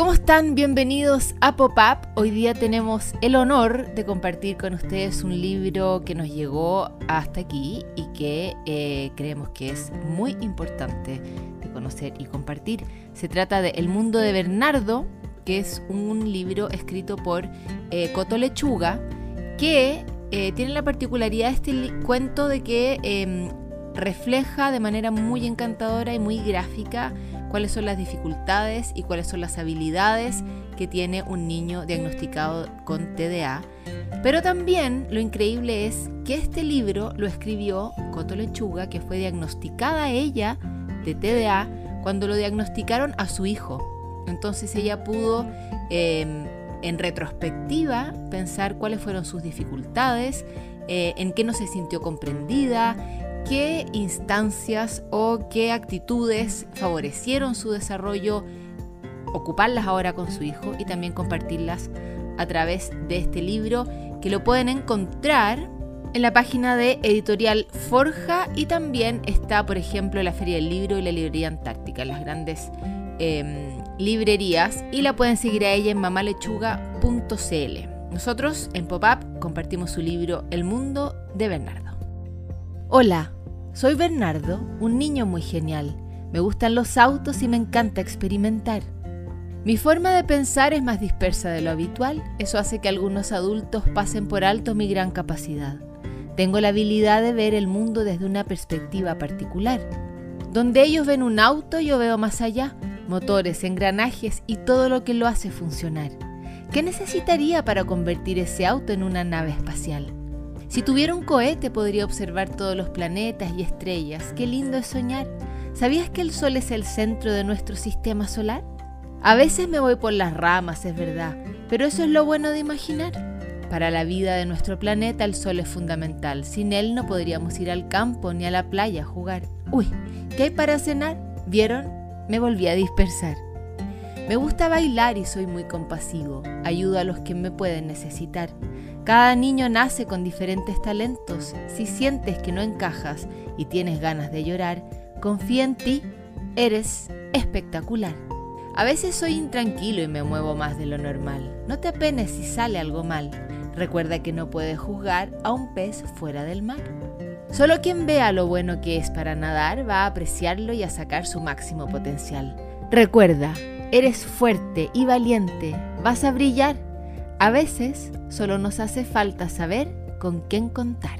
¿Cómo están? Bienvenidos a Pop-Up. Hoy día tenemos el honor de compartir con ustedes un libro que nos llegó hasta aquí y que eh, creemos que es muy importante de conocer y compartir. Se trata de El mundo de Bernardo, que es un libro escrito por eh, Coto Lechuga, que eh, tiene la particularidad de este cuento de que em, refleja de manera muy encantadora y muy gráfica cuáles son las dificultades y cuáles son las habilidades que tiene un niño diagnosticado con TDA. Pero también lo increíble es que este libro lo escribió Coto Lechuga, que fue diagnosticada ella de TDA cuando lo diagnosticaron a su hijo. Entonces ella pudo, em, en retrospectiva, pensar cuáles fueron sus dificultades, eh, en qué no se sintió comprendida, qué instancias o qué actitudes favorecieron su desarrollo, ocuparlas ahora con su hijo y también compartirlas a través de este libro que lo pueden encontrar en la página de Editorial Forja y también está, por ejemplo, la Feria del Libro y la Librería Antártica, las grandes em, librerías y la pueden seguir a ella en mamalechuga.cl. Nosotros en Pop-Up compartimos su libro El Mundo de Bernardo. Hola, soy Bernardo, un niño muy genial. Me gustan los autos y me encanta experimentar. Mi forma de pensar es más dispersa de lo habitual, eso hace que algunos adultos pasen por alto mi gran capacidad. Tengo la habilidad de ver el mundo desde una perspectiva particular. Donde ellos ven un auto, yo veo más allá, motores, engranajes y todo lo que lo hace funcionar. ¿Qué necesitaría para convertir ese auto en una nave espacial? Si tuviera un cohete podría observar todos los planetas y estrellas. Qué lindo es soñar. ¿Sabías que el Sol es el centro de nuestro sistema solar? A veces me voy por las ramas, es verdad, pero eso es lo bueno de imaginar. Para la vida de nuestro planeta el Sol es fundamental. Sin él no podríamos ir al campo ni a la playa a jugar. Uy, ¿qué hay para cenar? ¿Vieron? Me volví a dispersar. Me gusta bailar y soy muy compasivo. Ayudo a los que me pueden necesitar. Cada niño nace con diferentes talentos. Si sientes que no encajas y tienes ganas de llorar, confía en ti. Eres espectacular. A veces soy intranquilo y me muevo más de lo normal. No te apenes si sale algo mal. Recuerda que no puedes juzgar a un pez fuera del mar. Solo quien vea lo bueno que es para nadar va a apreciarlo y a sacar su máximo potencial. Recuerda, eres fuerte y valiente. Vas a brillar a veces solo nos hace falta saber con quién contar.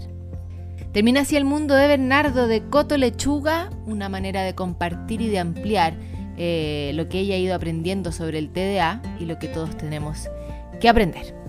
Termina así el mundo de Bernardo de Coto Lechuga, una manera de compartir y de ampliar eh, lo que ella ha ido aprendiendo sobre el TDA y lo que todos tenemos que aprender.